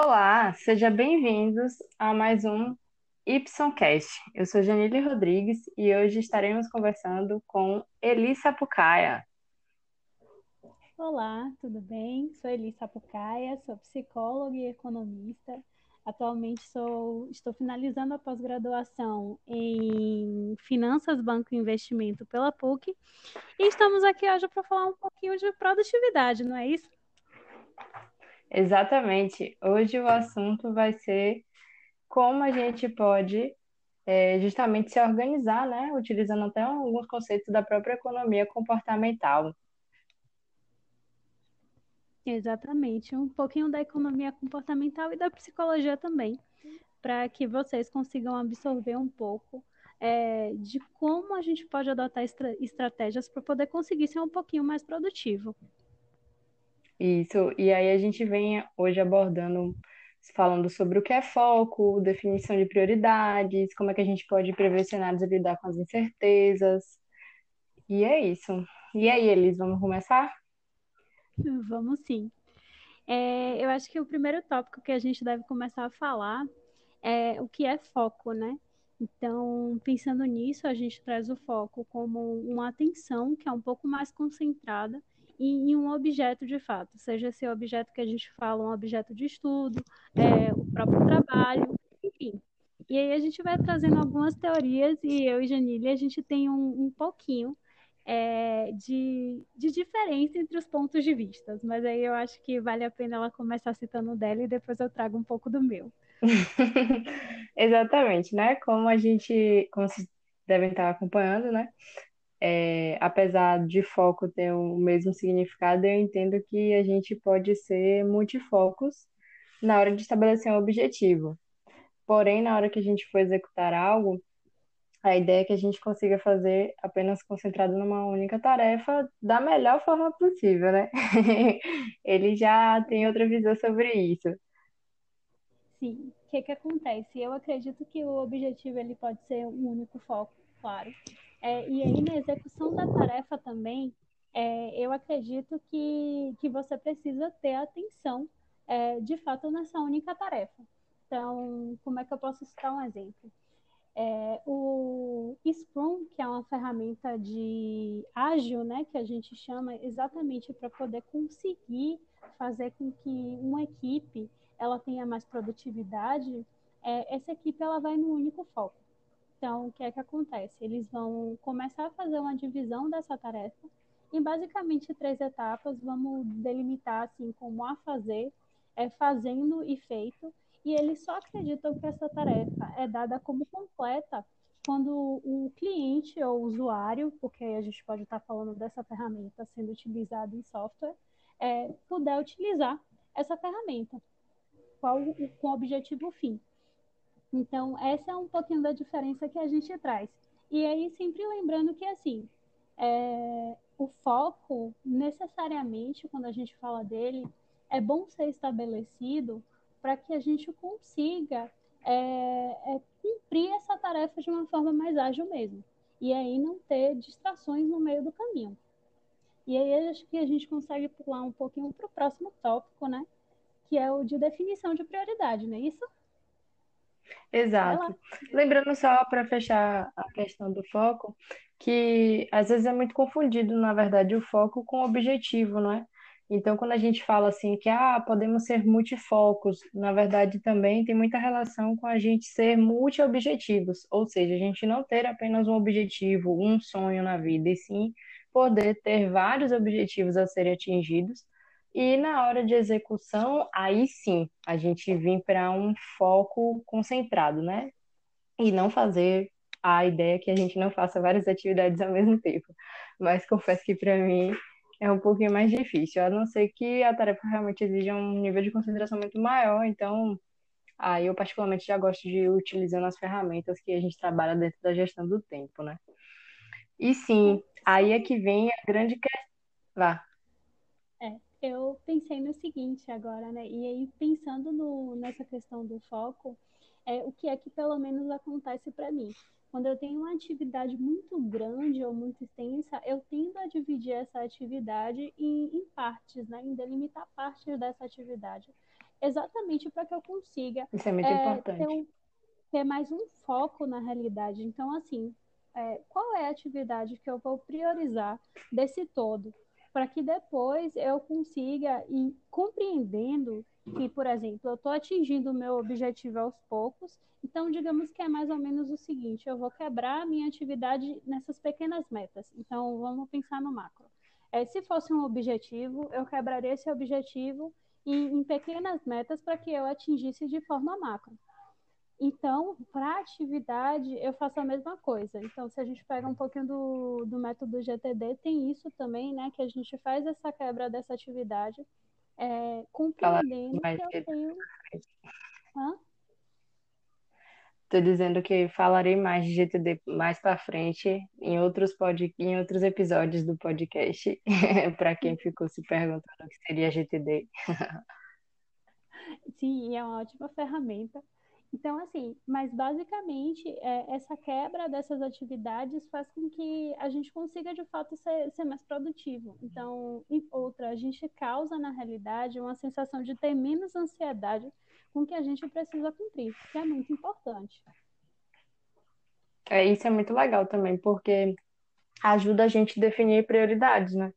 Olá, sejam bem-vindos a mais um Ypsoncast. Eu sou Janile Rodrigues e hoje estaremos conversando com Elissa Pucaia. Olá, tudo bem? Sou Elissa Pucaia, sou psicóloga e economista. Atualmente sou, estou finalizando a pós-graduação em Finanças, Banco e Investimento pela PUC e estamos aqui hoje para falar um pouquinho de produtividade, não é isso? Exatamente. Hoje o assunto vai ser como a gente pode é, justamente se organizar, né? Utilizando até alguns conceitos da própria economia comportamental. Exatamente. Um pouquinho da economia comportamental e da psicologia também, para que vocês consigam absorver um pouco é, de como a gente pode adotar estra estratégias para poder conseguir ser um pouquinho mais produtivo. Isso, e aí a gente vem hoje abordando, falando sobre o que é foco, definição de prioridades, como é que a gente pode prever cenários e lidar com as incertezas. E é isso. E aí, Elis, vamos começar? Vamos sim. É, eu acho que o primeiro tópico que a gente deve começar a falar é o que é foco, né? Então, pensando nisso, a gente traz o foco como uma atenção que é um pouco mais concentrada em, em um objeto de fato, seja esse objeto que a gente fala um objeto de estudo, é, o próprio trabalho, enfim. E aí a gente vai trazendo algumas teorias e eu e Janine, a gente tem um, um pouquinho é, de, de diferença entre os pontos de vista. Mas aí eu acho que vale a pena ela começar citando o dela e depois eu trago um pouco do meu. Exatamente, né? Como a gente, como vocês devem estar acompanhando, né? É, apesar de foco ter o mesmo significado, eu entendo que a gente pode ser multifocos na hora de estabelecer um objetivo. Porém, na hora que a gente for executar algo, a ideia é que a gente consiga fazer apenas concentrado numa única tarefa da melhor forma possível, né? Ele já tem outra visão sobre isso. Sim. O que, que acontece? Eu acredito que o objetivo ele pode ser um único foco, claro. É, e aí, na execução da tarefa também, é, eu acredito que, que você precisa ter atenção, é, de fato, nessa única tarefa. Então, como é que eu posso citar um exemplo? É, o Scrum, que é uma ferramenta de ágil, né, que a gente chama exatamente para poder conseguir fazer com que uma equipe ela tenha mais produtividade, é, essa equipe ela vai no único foco. Então, o que é que acontece? Eles vão começar a fazer uma divisão dessa tarefa em basicamente três etapas. Vamos delimitar assim como a fazer, é fazendo e feito e eles só acreditam que essa tarefa é dada como completa quando o cliente ou usuário, porque a gente pode estar falando dessa ferramenta sendo utilizada em software, é, puder utilizar essa ferramenta qual, com o objetivo fim. Então, essa é um pouquinho da diferença que a gente traz. E aí, sempre lembrando que, assim, é, o foco, necessariamente, quando a gente fala dele, é bom ser estabelecido para que a gente consiga é, é, cumprir essa tarefa de uma forma mais ágil mesmo. E aí não ter distrações no meio do caminho. E aí acho que a gente consegue pular um pouquinho para o próximo tópico, né? Que é o de definição de prioridade, não é isso? Exato. Lembrando só para fechar a questão do foco, que às vezes é muito confundido, na verdade, o foco com o objetivo, não é? Então, quando a gente fala assim que ah, podemos ser multifocos, na verdade também tem muita relação com a gente ser multi-objetivos, ou seja, a gente não ter apenas um objetivo, um sonho na vida, e sim poder ter vários objetivos a serem atingidos. E na hora de execução, aí sim, a gente vir para um foco concentrado, né? E não fazer a ideia que a gente não faça várias atividades ao mesmo tempo. Mas confesso que para mim é um pouquinho mais difícil, a não ser que a tarefa realmente exija um nível de concentração muito maior, então aí eu particularmente já gosto de ir utilizando as ferramentas que a gente trabalha dentro da gestão do tempo, né? E sim, aí é que vem a grande questão. Vá. Eu pensei no seguinte agora, né? E aí, pensando no, nessa questão do foco, é, o que é que pelo menos acontece para mim? Quando eu tenho uma atividade muito grande ou muito extensa, eu tendo a dividir essa atividade em, em partes, né? em delimitar partes dessa atividade. exatamente para que eu consiga Isso é muito é, importante. Ter, um, ter, mais um foco na realidade. Então, assim, é, qual é a atividade que eu vou priorizar desse todo? Para que depois eu consiga ir compreendendo que, por exemplo, eu estou atingindo o meu objetivo aos poucos, então digamos que é mais ou menos o seguinte: eu vou quebrar a minha atividade nessas pequenas metas. Então, vamos pensar no macro. É, se fosse um objetivo, eu quebraria esse objetivo em, em pequenas metas para que eu atingisse de forma macro. Então, para atividade, eu faço a mesma coisa. Então, se a gente pega um pouquinho do, do método GTD, tem isso também, né? Que a gente faz essa quebra dessa atividade, é, compreendendo que eu tenho. Hã? Tô dizendo que falarei mais de GTD mais para frente em outros pod... em outros episódios do podcast, para quem ficou se perguntando o que seria GTD. Sim, é uma ótima ferramenta. Então, assim, mas basicamente é, essa quebra dessas atividades faz com que a gente consiga de fato ser, ser mais produtivo. Então, outra, a gente causa na realidade uma sensação de ter menos ansiedade com o que a gente precisa cumprir, que é muito importante. É, isso é muito legal também, porque ajuda a gente a definir prioridades, né?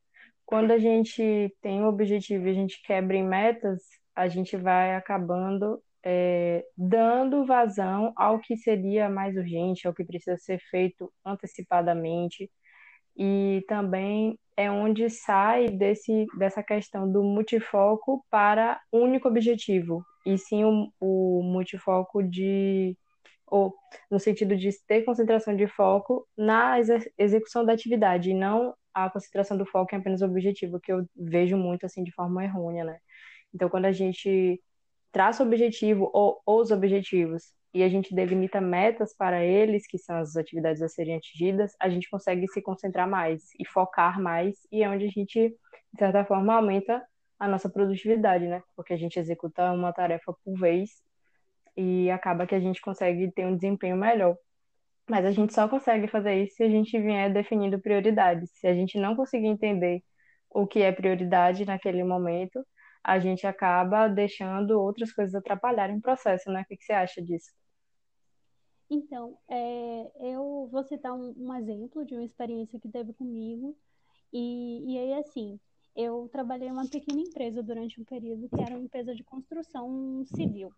Quando a gente tem um objetivo e a gente quebra em metas, a gente vai acabando é, dando vazão ao que seria mais urgente, ao que precisa ser feito antecipadamente, e também é onde sai desse, dessa questão do multifoco para único objetivo, e sim o, o multifoco de ou no sentido de ter concentração de foco na execução da atividade e não a concentração do foco em apenas o objetivo, que eu vejo muito assim de forma errônea, né? Então, quando a gente traça o objetivo ou os objetivos e a gente delimita metas para eles, que são as atividades a serem atingidas, a gente consegue se concentrar mais e focar mais, e é onde a gente, de certa forma, aumenta a nossa produtividade, né? Porque a gente executa uma tarefa por vez e acaba que a gente consegue ter um desempenho melhor. Mas a gente só consegue fazer isso se a gente vier definindo prioridades. Se a gente não conseguir entender o que é prioridade naquele momento, a gente acaba deixando outras coisas atrapalharem o processo, né? O que, você acha disso? Então, é, eu vou citar um, um, exemplo de uma experiência que teve comigo. E, e aí, assim, eu trabalhei em uma pequena empresa durante um período que era uma empresa de construção civil.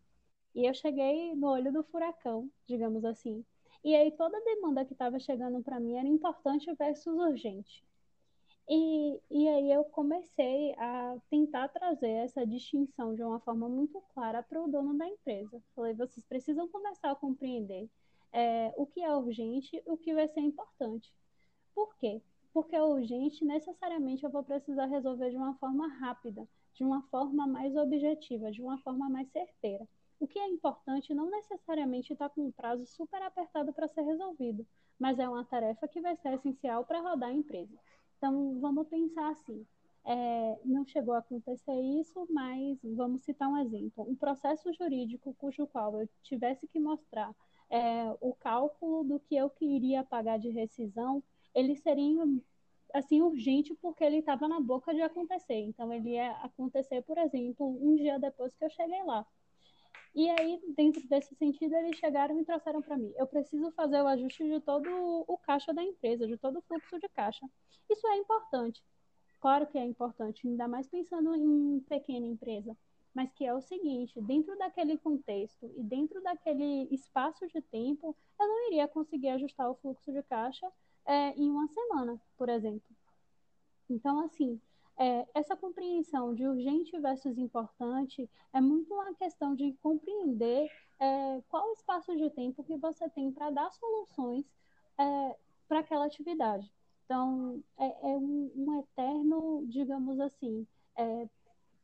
E eu cheguei no olho do furacão, digamos assim. E aí toda demanda que estava chegando para mim era importante versus urgente. E, e aí eu comecei a tentar trazer essa distinção de uma forma muito clara para o dono da empresa. Falei, vocês precisam começar a compreender é, o que é urgente e o que vai ser importante. Por quê? Porque é urgente, necessariamente eu vou precisar resolver de uma forma rápida, de uma forma mais objetiva, de uma forma mais certeira. O que é importante não necessariamente está com um prazo super apertado para ser resolvido, mas é uma tarefa que vai ser essencial para rodar a empresa. Então, vamos pensar assim: é, não chegou a acontecer isso, mas vamos citar um exemplo. Um processo jurídico cujo qual eu tivesse que mostrar é, o cálculo do que eu queria pagar de rescisão, ele seria assim urgente porque ele estava na boca de acontecer. Então, ele ia acontecer, por exemplo, um dia depois que eu cheguei lá. E aí, dentro desse sentido, eles chegaram e trouxeram para mim: eu preciso fazer o ajuste de todo o caixa da empresa, de todo o fluxo de caixa. Isso é importante. Claro que é importante, ainda mais pensando em pequena empresa. Mas que é o seguinte: dentro daquele contexto e dentro daquele espaço de tempo, eu não iria conseguir ajustar o fluxo de caixa é, em uma semana, por exemplo. Então, assim, é, essa compreensão de urgente versus importante é muito uma questão de compreender é, qual o espaço de tempo que você tem para dar soluções é, para aquela atividade. Então, é, é um, um, eterno, digamos assim, é,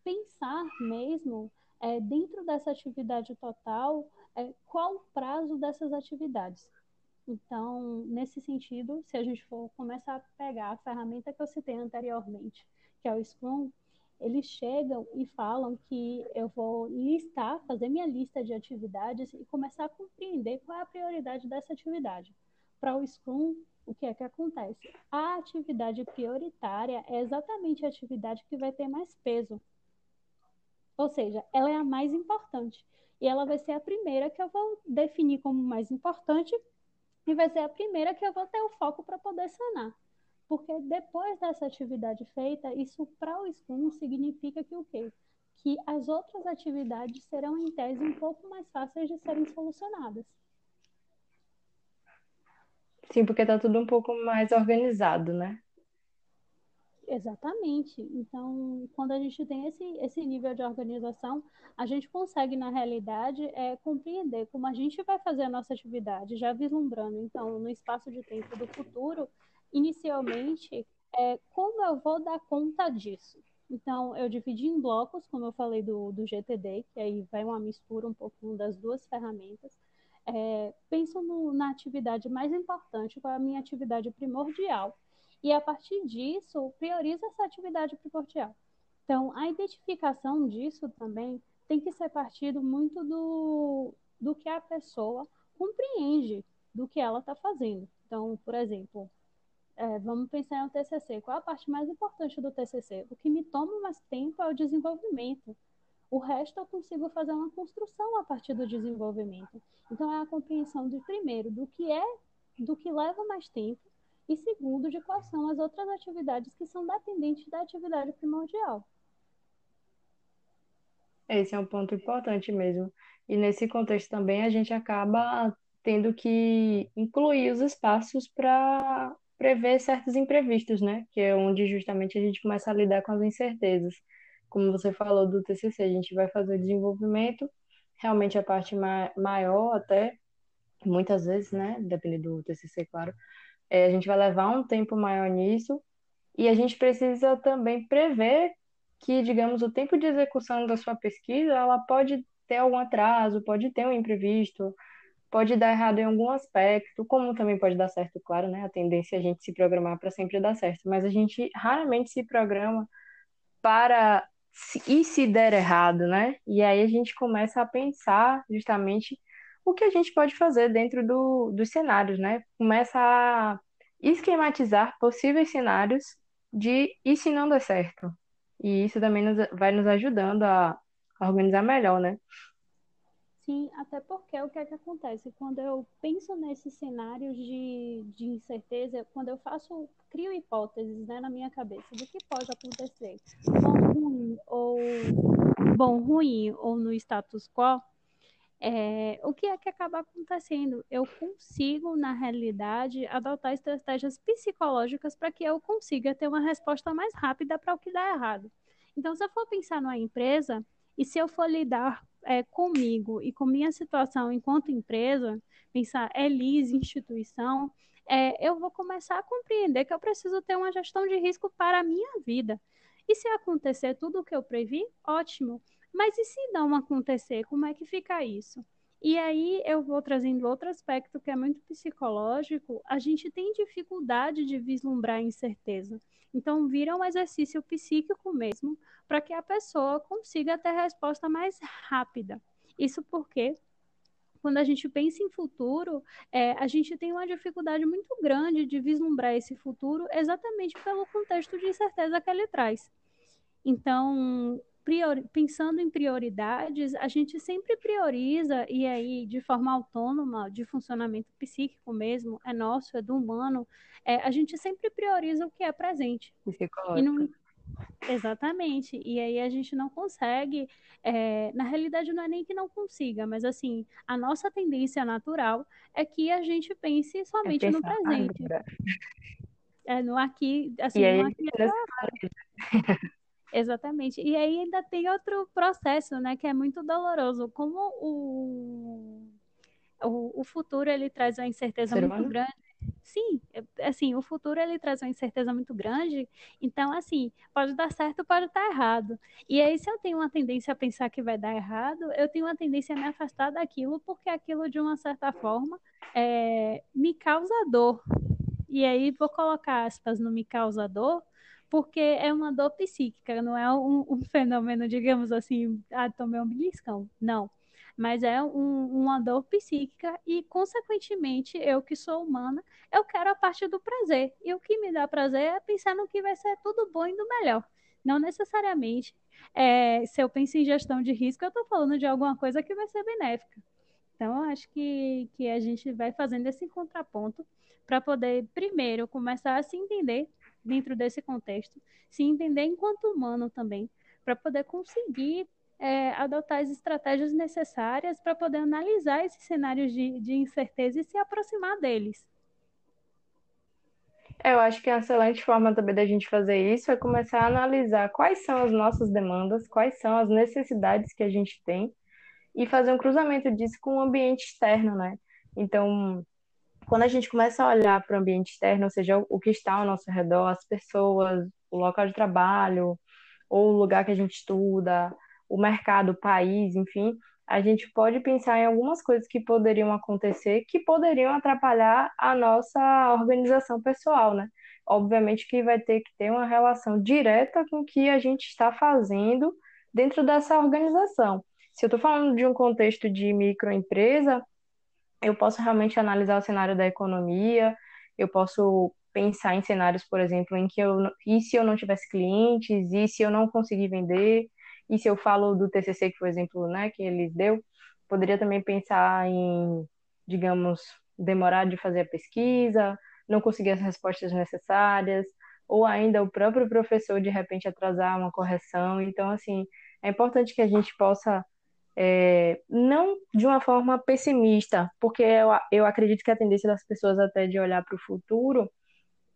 pensar mesmo é, dentro dessa atividade total qual o prazo dessas atividades. Então, nesse sentido, se a gente for começar a pegar a ferramenta que eu citei anteriormente, que é o Scrum, eles chegam e falam que eu vou listar, fazer minha lista de atividades e começar a compreender qual é a prioridade dessa atividade. Para o Scrum, o que é que acontece? A atividade prioritária é exatamente a atividade que vai ter mais peso. Ou seja, ela é a mais importante. E ela vai ser a primeira que eu vou definir como mais importante e vai ser a primeira que eu vou ter o foco para poder sanar. Porque depois dessa atividade feita, isso para o SCUM significa que o quê? Que as outras atividades serão, em tese, um pouco mais fáceis de serem solucionadas. Sim, porque está tudo um pouco mais organizado, né? Exatamente. Então, quando a gente tem esse, esse nível de organização, a gente consegue, na realidade, é, compreender como a gente vai fazer a nossa atividade, já vislumbrando, então, no espaço de tempo do futuro, inicialmente, é, como eu vou dar conta disso? Então, eu dividi em blocos, como eu falei do, do GTD, que aí vai uma mistura um pouquinho das duas ferramentas. É, penso no, na atividade mais importante, qual é a minha atividade primordial e a partir disso prioriza essa atividade primordial. Então, a identificação disso também tem que ser partido muito do, do que a pessoa compreende do que ela está fazendo. Então, por exemplo, é, vamos pensar no TCC. Qual a parte mais importante do TCC? O que me toma mais tempo é o desenvolvimento. O resto eu consigo fazer uma construção a partir do desenvolvimento. Então, é a compreensão de, primeiro, do que é, do que leva mais tempo e segundo, de quais são as outras atividades que são dependentes da atividade primordial. Esse é um ponto importante mesmo. E nesse contexto também a gente acaba tendo que incluir os espaços para prever certos imprevistos, né? Que é onde justamente a gente começa a lidar com as incertezas. Como você falou do TCC, a gente vai fazer desenvolvimento, realmente a parte ma maior até, muitas vezes, né? Depende do TCC, claro, é, a gente vai levar um tempo maior nisso e a gente precisa também prever que, digamos, o tempo de execução da sua pesquisa, ela pode ter algum atraso, pode ter um imprevisto, pode dar errado em algum aspecto, como também pode dar certo, claro, né? A tendência é a gente se programar para sempre dar certo, mas a gente raramente se programa para e se der errado, né? E aí a gente começa a pensar justamente o que a gente pode fazer dentro do, dos cenários, né? Começa a esquematizar possíveis cenários de e se não der certo. E isso também nos, vai nos ajudando a, a organizar melhor, né? Sim, até porque o que é que acontece? Quando eu penso nesses cenários de, de incerteza, quando eu faço, crio hipóteses né, na minha cabeça do que pode acontecer, bom, ruim ou bom, ruim ou no status quo, é, o que é que acaba acontecendo? Eu consigo, na realidade, adotar estratégias psicológicas para que eu consiga ter uma resposta mais rápida para o que dá errado. Então, se eu for pensar numa empresa e se eu for lidar é, comigo e com minha situação enquanto empresa, pensar Elis, instituição, é, eu vou começar a compreender que eu preciso ter uma gestão de risco para a minha vida. E se acontecer tudo o que eu previ, ótimo. Mas e se não acontecer, como é que fica isso? E aí eu vou trazendo outro aspecto que é muito psicológico. A gente tem dificuldade de vislumbrar incerteza. Então vira um exercício psíquico mesmo, para que a pessoa consiga ter resposta mais rápida. Isso porque quando a gente pensa em futuro, é, a gente tem uma dificuldade muito grande de vislumbrar esse futuro exatamente pelo contexto de incerteza que ele traz. Então, priori, pensando em prioridades, a gente sempre prioriza, e aí de forma autônoma, de funcionamento psíquico mesmo, é nosso, é do humano, é, a gente sempre prioriza o que é presente. E não, Exatamente. E aí a gente não consegue, é, na realidade não é nem que não consiga, mas assim, a nossa tendência natural é que a gente pense somente é no presente. Agora. É no aqui, assim, e aí, no aqui Exatamente. E aí ainda tem outro processo, né, que é muito doloroso. Como o, o, o futuro ele traz uma incerteza muito grande. Sim, é, assim, o futuro ele traz uma incerteza muito grande, então assim, pode dar certo, pode estar errado. E aí se eu tenho uma tendência a pensar que vai dar errado, eu tenho uma tendência a me afastar daquilo, porque aquilo de uma certa forma é, me causa dor. E aí vou colocar aspas no me causa dor, porque é uma dor psíquica, não é um, um fenômeno, digamos assim, ah, tomei um beliscão. Não. mas é um, uma dor psíquica e, consequentemente, eu que sou humana, eu quero a parte do prazer. E o que me dá prazer é pensar no que vai ser tudo bom e do melhor. Não necessariamente, é, se eu penso em gestão de risco, eu estou falando de alguma coisa que vai ser benéfica. Então, acho que, que a gente vai fazendo esse contraponto para poder, primeiro, começar a se entender dentro desse contexto, se entender enquanto humano também, para poder conseguir é, adotar as estratégias necessárias para poder analisar esses cenários de, de incerteza e se aproximar deles. Eu acho que a excelente forma também da gente fazer isso é começar a analisar quais são as nossas demandas, quais são as necessidades que a gente tem e fazer um cruzamento disso com o ambiente externo, né? Então, quando a gente começa a olhar para o ambiente externo, ou seja, o que está ao nosso redor, as pessoas, o local de trabalho, ou o lugar que a gente estuda, o mercado, o país, enfim, a gente pode pensar em algumas coisas que poderiam acontecer que poderiam atrapalhar a nossa organização pessoal, né? Obviamente que vai ter que ter uma relação direta com o que a gente está fazendo dentro dessa organização. Se eu estou falando de um contexto de microempresa, eu posso realmente analisar o cenário da economia, eu posso pensar em cenários, por exemplo, em que eu e se eu não tivesse clientes, e se eu não conseguir vender, e se eu falo do TCC, que foi o exemplo né, que eles deu, poderia também pensar em, digamos, demorar de fazer a pesquisa, não conseguir as respostas necessárias, ou ainda o próprio professor de repente atrasar uma correção. Então, assim, é importante que a gente possa, é, não de uma forma pessimista, porque eu, eu acredito que a tendência das pessoas até de olhar para o futuro,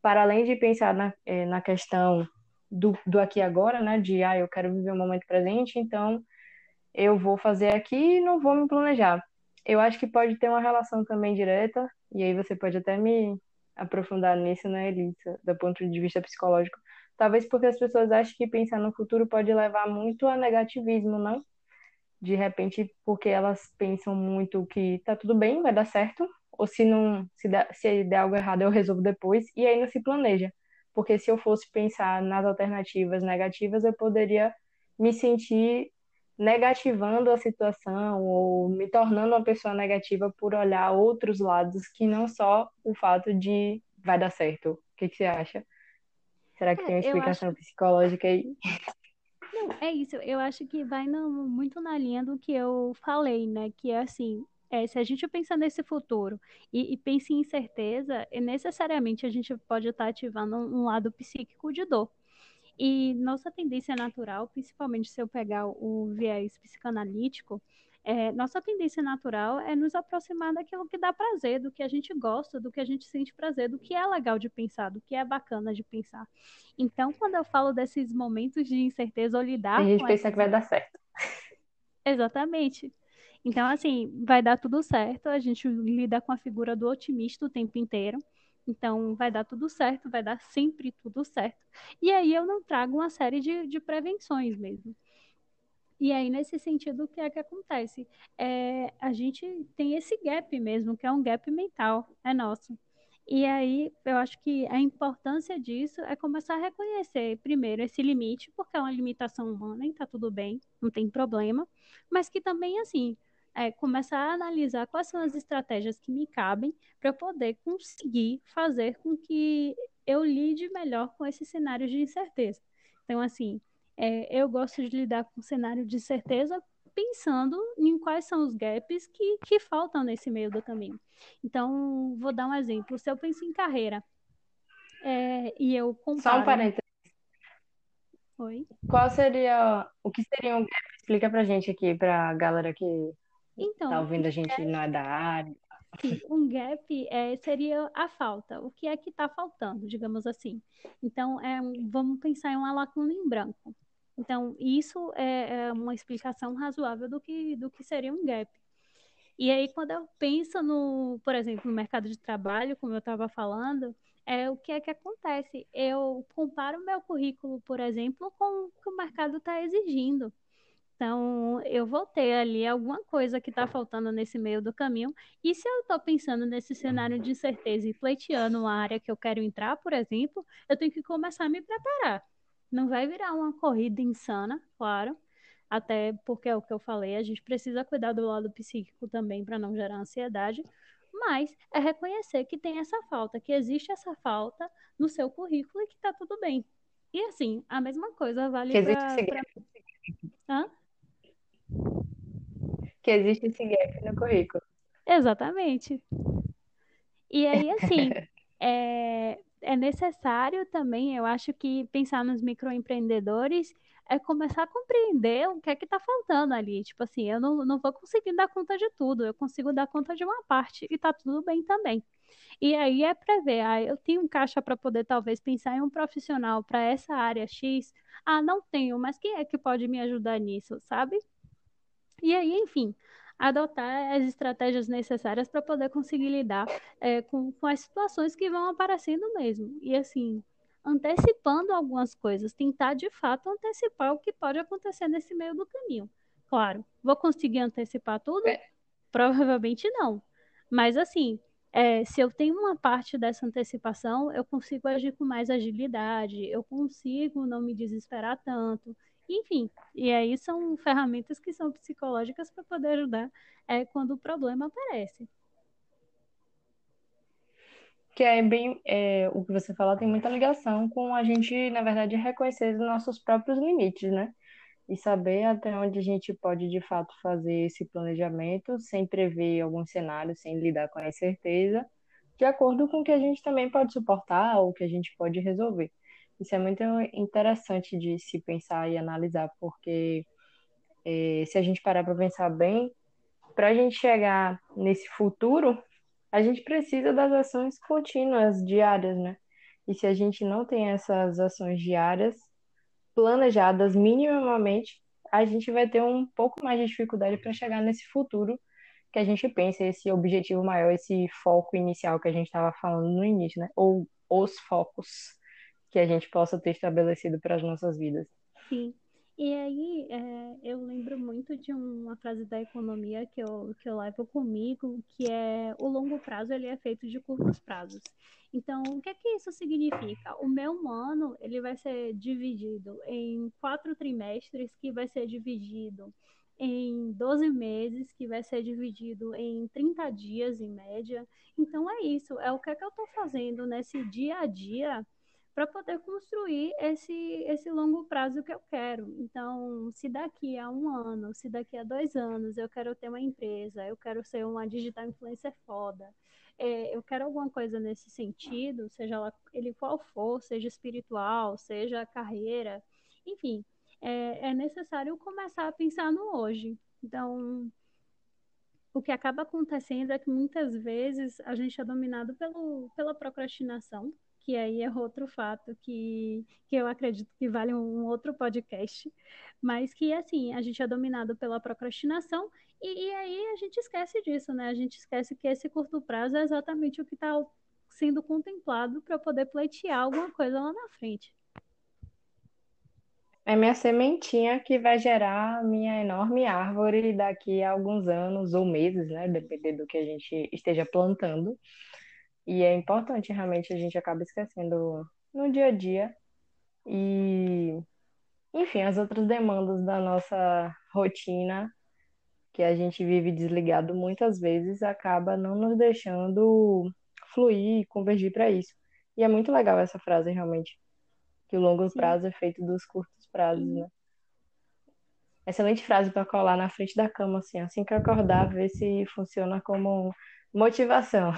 para além de pensar na, é, na questão do, do aqui e agora, né? De, ah, eu quero viver o momento presente, então eu vou fazer aqui e não vou me planejar. Eu acho que pode ter uma relação também direta, e aí você pode até me aprofundar nisso, né, Elisa, do ponto de vista psicológico. Talvez porque as pessoas acham que pensar no futuro pode levar muito a negativismo, não? De repente, porque elas pensam muito que tá tudo bem, vai dar certo, ou se não, se der, se der algo errado eu resolvo depois, e aí não se planeja porque se eu fosse pensar nas alternativas negativas, eu poderia me sentir negativando a situação ou me tornando uma pessoa negativa por olhar outros lados que não só o fato de vai dar certo. O que, que você acha? Será que é, tem uma explicação acho... psicológica aí? É isso. Eu acho que vai no, muito na linha do que eu falei, né? Que é assim, é, se a gente pensa nesse futuro e, e pensa em incerteza, necessariamente a gente pode estar ativando um lado psíquico de dor. E nossa tendência natural, principalmente se eu pegar o viés psicanalítico, é, nossa tendência natural é nos aproximar daquilo que dá prazer, do que a gente gosta, do que a gente sente prazer, do que é legal de pensar, do que é bacana de pensar. Então, quando eu falo desses momentos de incerteza ou lidar. A gente pensa que vai dar certo. Exatamente. Então, assim, vai dar tudo certo. A gente lida com a figura do otimista o tempo inteiro. Então, vai dar tudo certo, vai dar sempre tudo certo. E aí eu não trago uma série de, de prevenções mesmo. E aí, nesse sentido, o que é que acontece? É, a gente tem esse gap mesmo, que é um gap mental, é nosso. E aí, eu acho que a importância disso é começar a reconhecer, primeiro, esse limite, porque é uma limitação humana e tá tudo bem, não tem problema, mas que também, assim, é começar a analisar quais são as estratégias que me cabem para poder conseguir fazer com que eu lide melhor com esses cenários de incerteza. Então, assim, é, eu gosto de lidar com cenário de certeza pensando em quais são os gaps que, que faltam nesse meio do caminho. Então, vou dar um exemplo. Se eu penso em carreira é, e eu comparo... Só um parênteses. Oi? Qual seria... O que seria um gap? Explica pra gente aqui, pra galera que então, tá ouvindo a gente gap, não é da área. Um gap é, seria a falta. O que é que está faltando, digamos assim. Então, é, vamos pensar em uma lacuna em branco. Então, isso é, é uma explicação razoável do que, do que seria um gap. E aí, quando eu penso no, por exemplo, no mercado de trabalho, como eu estava falando, é o que é que acontece? Eu comparo meu currículo, por exemplo, com o que o mercado está exigindo. Então, eu vou ter ali alguma coisa que está faltando nesse meio do caminho. E se eu estou pensando nesse cenário de incerteza e pleiteando uma área que eu quero entrar, por exemplo, eu tenho que começar a me preparar. Não vai virar uma corrida insana, claro. até porque é o que eu falei, a gente precisa cuidar do lado psíquico também para não gerar ansiedade, mas é reconhecer que tem essa falta, que existe essa falta no seu currículo e que está tudo bem. E assim, a mesma coisa vale para. Pra... Hã? Que existe esse gap no currículo. Exatamente. E aí, assim, é, é necessário também, eu acho que pensar nos microempreendedores é começar a compreender o que é que está faltando ali. Tipo assim, eu não, não vou conseguir dar conta de tudo, eu consigo dar conta de uma parte e tá tudo bem também. E aí é prever, ah, eu tenho um caixa para poder talvez pensar em um profissional para essa área X. Ah, não tenho, mas quem é que pode me ajudar nisso, sabe? E aí, enfim, adotar as estratégias necessárias para poder conseguir lidar é, com, com as situações que vão aparecendo mesmo. E assim, antecipando algumas coisas, tentar de fato antecipar o que pode acontecer nesse meio do caminho. Claro, vou conseguir antecipar tudo? É. Provavelmente não. Mas assim, é, se eu tenho uma parte dessa antecipação, eu consigo agir com mais agilidade, eu consigo não me desesperar tanto. Enfim, e aí são ferramentas que são psicológicas para poder ajudar é, quando o problema aparece. Que é bem é, o que você falou tem muita ligação com a gente, na verdade, reconhecer os nossos próprios limites, né? E saber até onde a gente pode de fato fazer esse planejamento sem prever alguns cenários, sem lidar com a incerteza, de acordo com o que a gente também pode suportar ou que a gente pode resolver. Isso é muito interessante de se pensar e analisar, porque é, se a gente parar para pensar bem, para a gente chegar nesse futuro, a gente precisa das ações contínuas, diárias, né? E se a gente não tem essas ações diárias planejadas minimamente, a gente vai ter um pouco mais de dificuldade para chegar nesse futuro que a gente pensa, esse objetivo maior, esse foco inicial que a gente estava falando no início, né? Ou os focos que a gente possa ter estabelecido para as nossas vidas. Sim. E aí, é, eu lembro muito de uma frase da economia que eu, que eu levo comigo, que é o longo prazo ele é feito de curtos prazos. Então, o que é que isso significa? O meu ano ele vai ser dividido em quatro trimestres, que vai ser dividido em 12 meses, que vai ser dividido em 30 dias em média. Então, é isso, é o que é que eu estou fazendo nesse dia a dia para poder construir esse, esse longo prazo que eu quero. Então, se daqui a um ano, se daqui a dois anos eu quero ter uma empresa, eu quero ser uma digital influencer foda, é, eu quero alguma coisa nesse sentido, seja ele qual for, seja espiritual, seja carreira, enfim, é, é necessário começar a pensar no hoje. Então, o que acaba acontecendo é que muitas vezes a gente é dominado pelo, pela procrastinação, que aí é outro fato que, que eu acredito que vale um outro podcast, mas que, assim, a gente é dominado pela procrastinação e, e aí a gente esquece disso, né? A gente esquece que esse curto prazo é exatamente o que está sendo contemplado para poder pleitear alguma coisa lá na frente. É minha sementinha que vai gerar minha enorme árvore daqui a alguns anos ou meses, né? Dependendo do que a gente esteja plantando. E é importante realmente a gente acaba esquecendo no dia a dia. E, enfim, as outras demandas da nossa rotina, que a gente vive desligado muitas vezes, acaba não nos deixando fluir e convergir para isso. E é muito legal essa frase, realmente. Que o longo prazo é feito dos curtos prazos, né? Excelente frase para colar na frente da cama, assim, assim que acordar, ver se funciona como motivação.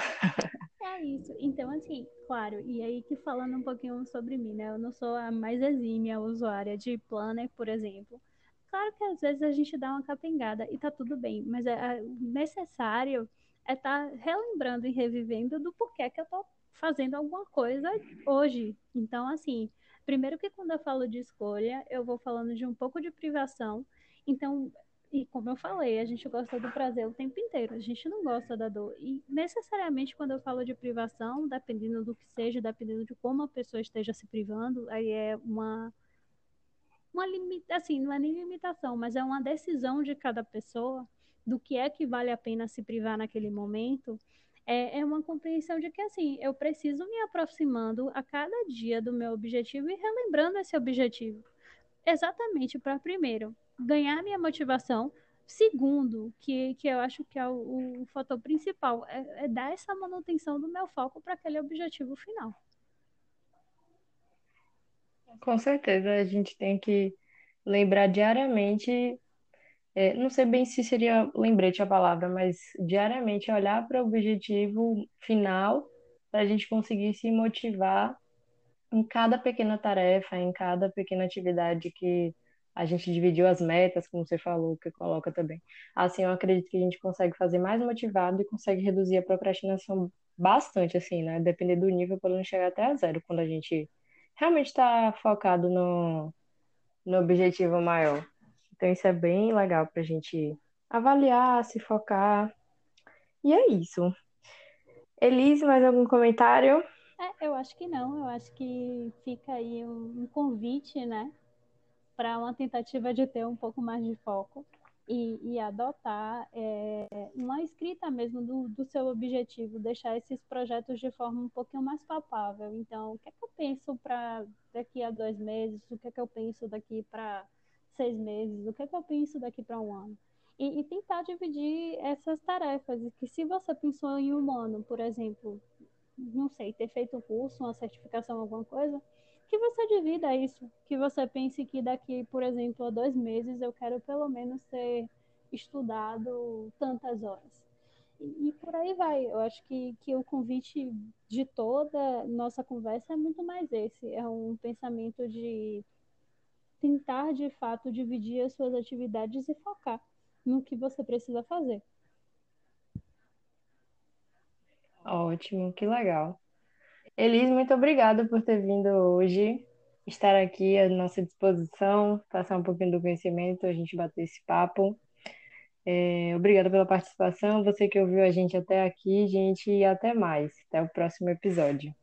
É isso. Então, assim, claro, e aí que falando um pouquinho sobre mim, né? Eu não sou a mais exímia usuária de Planner, por exemplo. Claro que às vezes a gente dá uma capengada e tá tudo bem, mas é, é necessário é estar tá relembrando e revivendo do porquê que eu tô fazendo alguma coisa hoje. Então, assim, primeiro que quando eu falo de escolha, eu vou falando de um pouco de privação. Então, e como eu falei, a gente gosta do prazer o tempo inteiro, a gente não gosta da dor. E necessariamente quando eu falo de privação, dependendo do que seja, dependendo de como a pessoa esteja se privando, aí é uma uma limita, assim, não é nem limitação, mas é uma decisão de cada pessoa do que é que vale a pena se privar naquele momento. É, é uma compreensão de que assim, eu preciso me aproximando a cada dia do meu objetivo e relembrando esse objetivo. Exatamente para primeiro ganhar minha motivação. Segundo, que, que eu acho que é o, o fator principal, é, é dar essa manutenção do meu foco para aquele objetivo final. Com certeza, a gente tem que lembrar diariamente, é, não sei bem se seria lembrete a palavra, mas diariamente olhar para o objetivo final para a gente conseguir se motivar em cada pequena tarefa, em cada pequena atividade que a gente dividiu as metas, como você falou, que coloca também. Assim, eu acredito que a gente consegue fazer mais motivado e consegue reduzir a procrastinação bastante, assim, né? Depender do nível, podendo chegar até a zero, quando a gente realmente está focado no, no objetivo maior. Então, isso é bem legal para a gente avaliar, se focar. E é isso. Elise, mais algum comentário? É, eu acho que não. Eu acho que fica aí um, um convite, né, para uma tentativa de ter um pouco mais de foco e, e adotar é, uma escrita mesmo do, do seu objetivo, deixar esses projetos de forma um pouquinho mais palpável. Então, o que é que eu penso para daqui a dois meses? O que é que eu penso daqui para seis meses? O que é que eu penso daqui para um ano? E, e, tentar dividir essas tarefas. Que se você pensou em um ano, por exemplo, não sei, ter feito um curso, uma certificação, alguma coisa, que você divida isso, que você pense que daqui, por exemplo, a dois meses eu quero pelo menos ter estudado tantas horas. E, e por aí vai. Eu acho que, que o convite de toda nossa conversa é muito mais esse. É um pensamento de tentar, de fato, dividir as suas atividades e focar no que você precisa fazer. Ótimo, que legal. Elise, muito obrigada por ter vindo hoje, estar aqui à nossa disposição, passar um pouquinho do conhecimento, a gente bater esse papo. É, obrigada pela participação, você que ouviu a gente até aqui, gente, e até mais. Até o próximo episódio.